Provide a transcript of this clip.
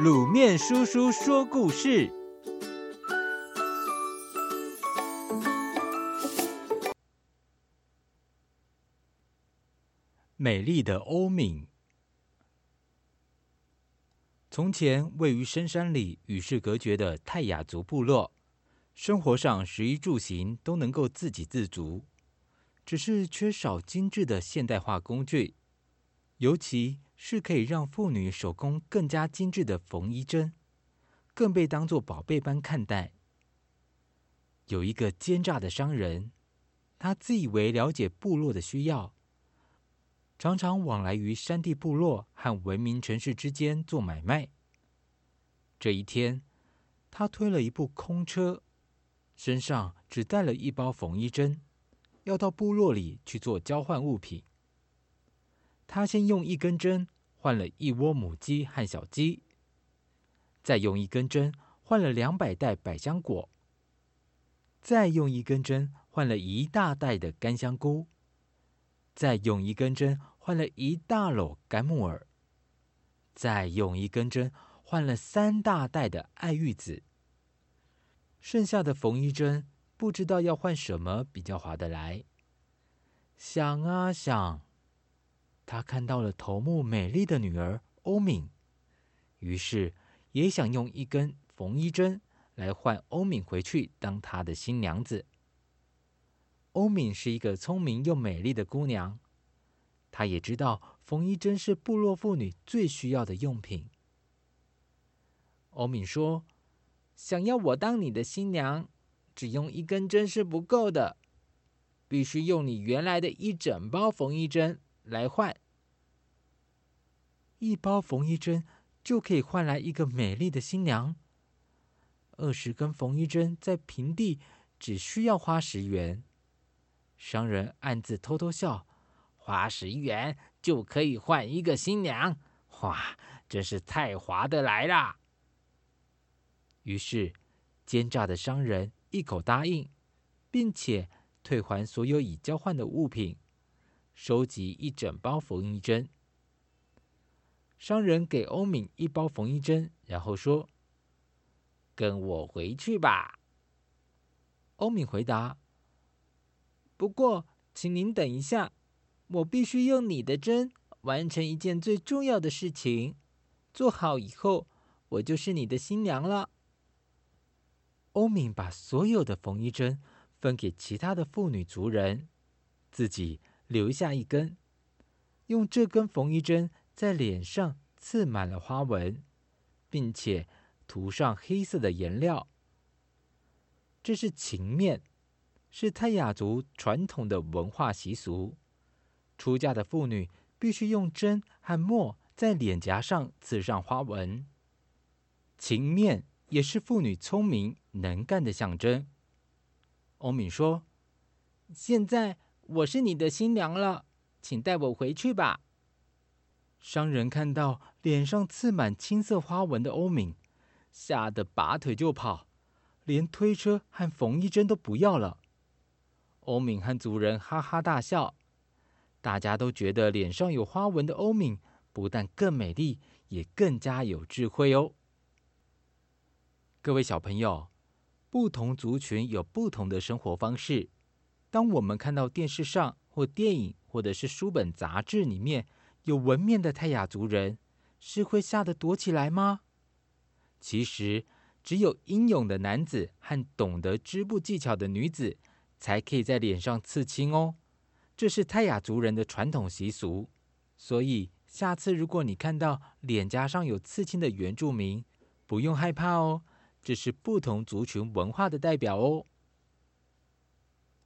卤面叔叔说故事：美丽的欧敏。从前，位于深山里、与世隔绝的泰雅族部落，生活上食衣住行都能够自给自足，只是缺少精致的现代化工具，尤其。是可以让妇女手工更加精致的缝衣针，更被当作宝贝般看待。有一个奸诈的商人，他自以为了解部落的需要，常常往来于山地部落和文明城市之间做买卖。这一天，他推了一部空车，身上只带了一包缝衣针，要到部落里去做交换物品。他先用一根针换了一窝母鸡和小鸡，再用一根针换了两百袋百香果，再用一根针换了一大袋的干香菇，再用一根针换了一大篓干木耳，再用一根针换了三大袋的爱玉子。剩下的缝衣针不知道要换什么比较划得来，想啊想。他看到了头目美丽的女儿欧敏，于是也想用一根缝衣针来换欧敏回去当他的新娘子。欧敏是一个聪明又美丽的姑娘，她也知道缝衣针是部落妇女最需要的用品。欧敏说：“想要我当你的新娘，只用一根针是不够的，必须用你原来的一整包缝衣针。”来换一包缝衣针，就可以换来一个美丽的新娘。二十根缝衣针在平地只需要花十元。商人暗自偷偷笑，花十元就可以换一个新娘，哇，真是太划得来啦。于是，奸诈的商人一口答应，并且退还所有已交换的物品。收集一整包缝衣针，商人给欧敏一包缝衣针，然后说：“跟我回去吧。”欧敏回答：“不过，请您等一下，我必须用你的针完成一件最重要的事情。做好以后，我就是你的新娘了。”欧敏把所有的缝衣针分给其他的妇女族人，自己。留下一根，用这根缝衣针在脸上刺满了花纹，并且涂上黑色的颜料。这是情面，是泰雅族传统的文化习俗。出嫁的妇女必须用针和墨在脸颊上刺上花纹。情面也是妇女聪明能干的象征。欧敏说：“现在。”我是你的新娘了，请带我回去吧。商人看到脸上刺满青色花纹的欧敏，吓得拔腿就跑，连推车和缝衣针都不要了。欧敏和族人哈哈大笑，大家都觉得脸上有花纹的欧敏不但更美丽，也更加有智慧哦。各位小朋友，不同族群有不同的生活方式。当我们看到电视上或电影，或者是书本杂志里面有纹面的泰雅族人，是会吓得躲起来吗？其实，只有英勇的男子和懂得织布技巧的女子，才可以在脸上刺青哦。这是泰雅族人的传统习俗。所以，下次如果你看到脸颊上有刺青的原住民，不用害怕哦，这是不同族群文化的代表哦。